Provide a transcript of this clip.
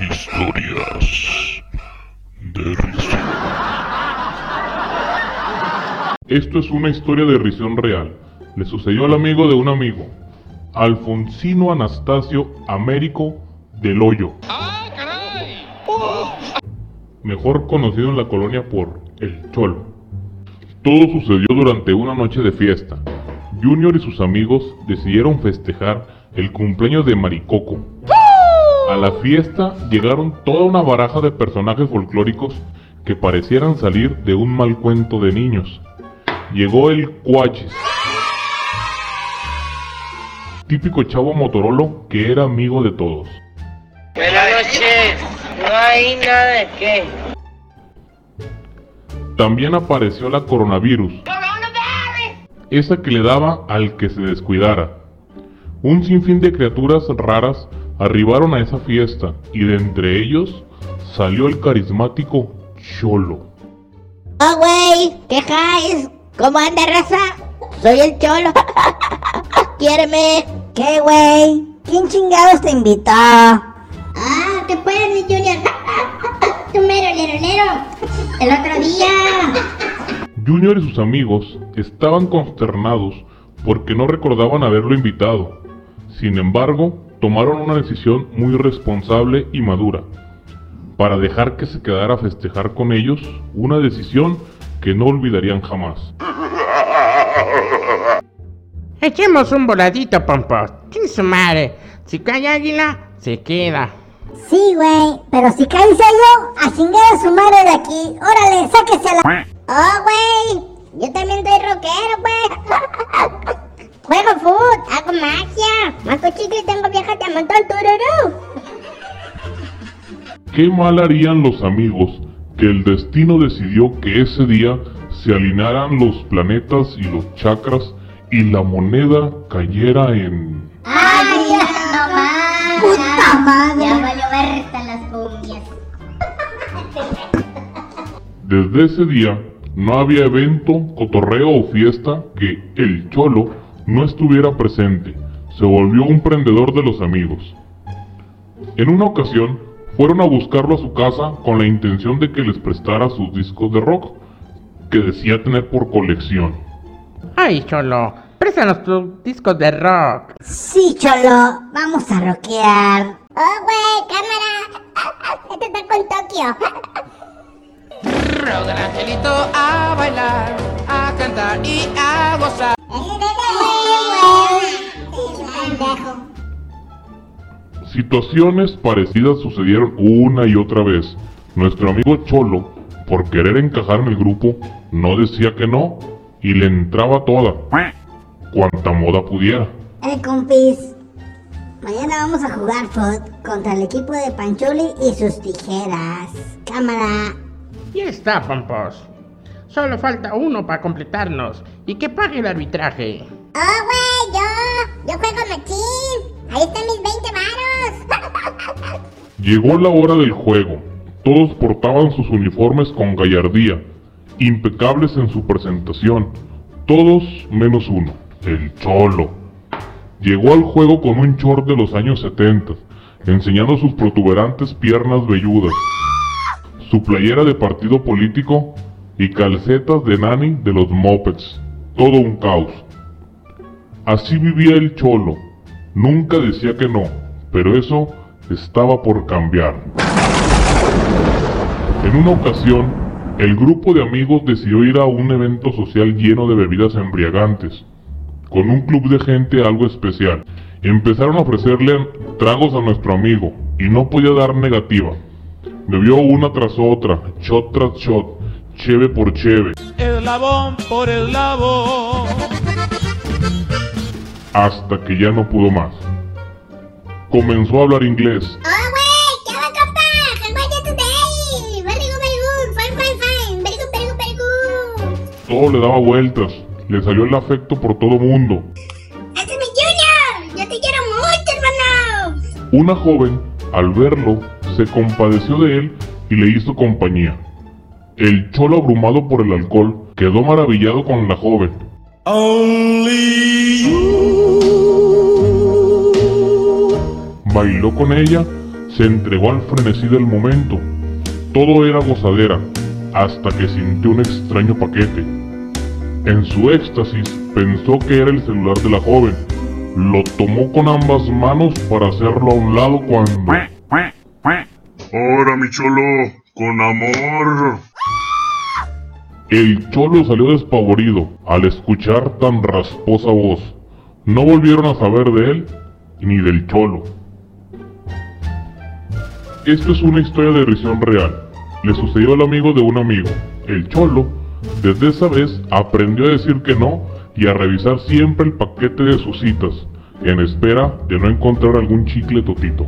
Historias de risión. Esto es una historia de risión real. Le sucedió al amigo de un amigo, Alfonsino Anastasio Américo del Hoyo. Mejor conocido en la colonia por El Cholo. Todo sucedió durante una noche de fiesta. Junior y sus amigos decidieron festejar el cumpleaños de Maricoco. A la fiesta llegaron toda una baraja de personajes folclóricos que parecieran salir de un mal cuento de niños. Llegó el Cuaches, típico chavo motorolo que era amigo de todos. Buenas noches. No hay nada de qué. También apareció la coronavirus, esa que le daba al que se descuidara. Un sinfín de criaturas raras arribaron a esa fiesta y de entre ellos salió el carismático Cholo. Oh, güey, ¿qué caes? ¿Cómo anda, raza? Soy el cholo. Quiéreme. ¿Qué, güey? ¿Quién chingados te invitó? Ah, te puedes, mi Junior. Tu mero, lero, lero. El otro día. Junior y sus amigos estaban consternados porque no recordaban haberlo invitado. Sin embargo, tomaron una decisión muy responsable y madura para dejar que se quedara a festejar con ellos, una decisión que no olvidarían jamás. Echemos un voladito, Pompos. ¡Chin su madre! Si cae águila, se queda. Sí, güey, pero si cae yo, a chingar a su madre de aquí. Órale, sáquese a la. Oh, ¿Qué mal harían los amigos que el destino decidió que ese día se alinearan los planetas y los chakras y la moneda cayera en... ¡Ay, madre! Ya valió las cumbias. Desde ese día no había evento, cotorreo o fiesta que el cholo no estuviera presente. Se volvió un prendedor de los amigos. En una ocasión fueron a buscarlo a su casa con la intención de que les prestara sus discos de rock, que decía tener por colección. ¡Ay, Cholo! Préstanos tus discos de rock. Sí, cholo, vamos a rockear. Oh, güey, cámara. Este está con Tokio. Rock del angelito a bailar, a cantar y a gozar. Pendejo. Situaciones parecidas sucedieron una y otra vez. Nuestro amigo Cholo, por querer encajar en el grupo, no decía que no y le entraba toda, cuanta moda pudiera. Eh, compis. Mañana vamos a jugar foot contra el equipo de Pancholi y sus tijeras. Cámara. Ya está, Pompos. Solo falta uno para completarnos y que pague el arbitraje. Oh, güey, yo. Yo juego machín. Llegó la hora del juego. Todos portaban sus uniformes con gallardía, impecables en su presentación. Todos menos uno, el Cholo. Llegó al juego con un short de los años 70, enseñando sus protuberantes piernas velludas, su playera de partido político y calcetas de nani de los mopeds. Todo un caos. Así vivía el Cholo. Nunca decía que no, pero eso estaba por cambiar. En una ocasión, el grupo de amigos decidió ir a un evento social lleno de bebidas embriagantes, con un club de gente algo especial. Empezaron a ofrecerle tragos a nuestro amigo y no podía dar negativa. Bebió una tras otra, shot tras shot, cheve por cheve, Eslabón por eslabón. hasta que ya no pudo más. Comenzó a hablar inglés, Oh, güey, ¿qué va, compa? How today? Very good, very good. Fine, fine, fine. Very good, very good, very good. todo le daba vueltas, le salió el afecto por todo mundo. ¡Este es mi Junior! ¡Yo te quiero mucho, hermano! Una joven, al verlo, se compadeció de él y le hizo compañía. El cholo abrumado por el alcohol quedó maravillado con la joven. Bailó con ella se entregó al frenesí del momento. Todo era gozadera, hasta que sintió un extraño paquete. En su éxtasis pensó que era el celular de la joven. Lo tomó con ambas manos para hacerlo a un lado cuando... Ahora mi cholo, con amor. El cholo salió despavorido al escuchar tan rasposa voz. No volvieron a saber de él ni del cholo. Esto es una historia de risión real. Le sucedió al amigo de un amigo, el cholo. Desde esa vez aprendió a decir que no y a revisar siempre el paquete de sus citas, en espera de no encontrar algún chicle totito.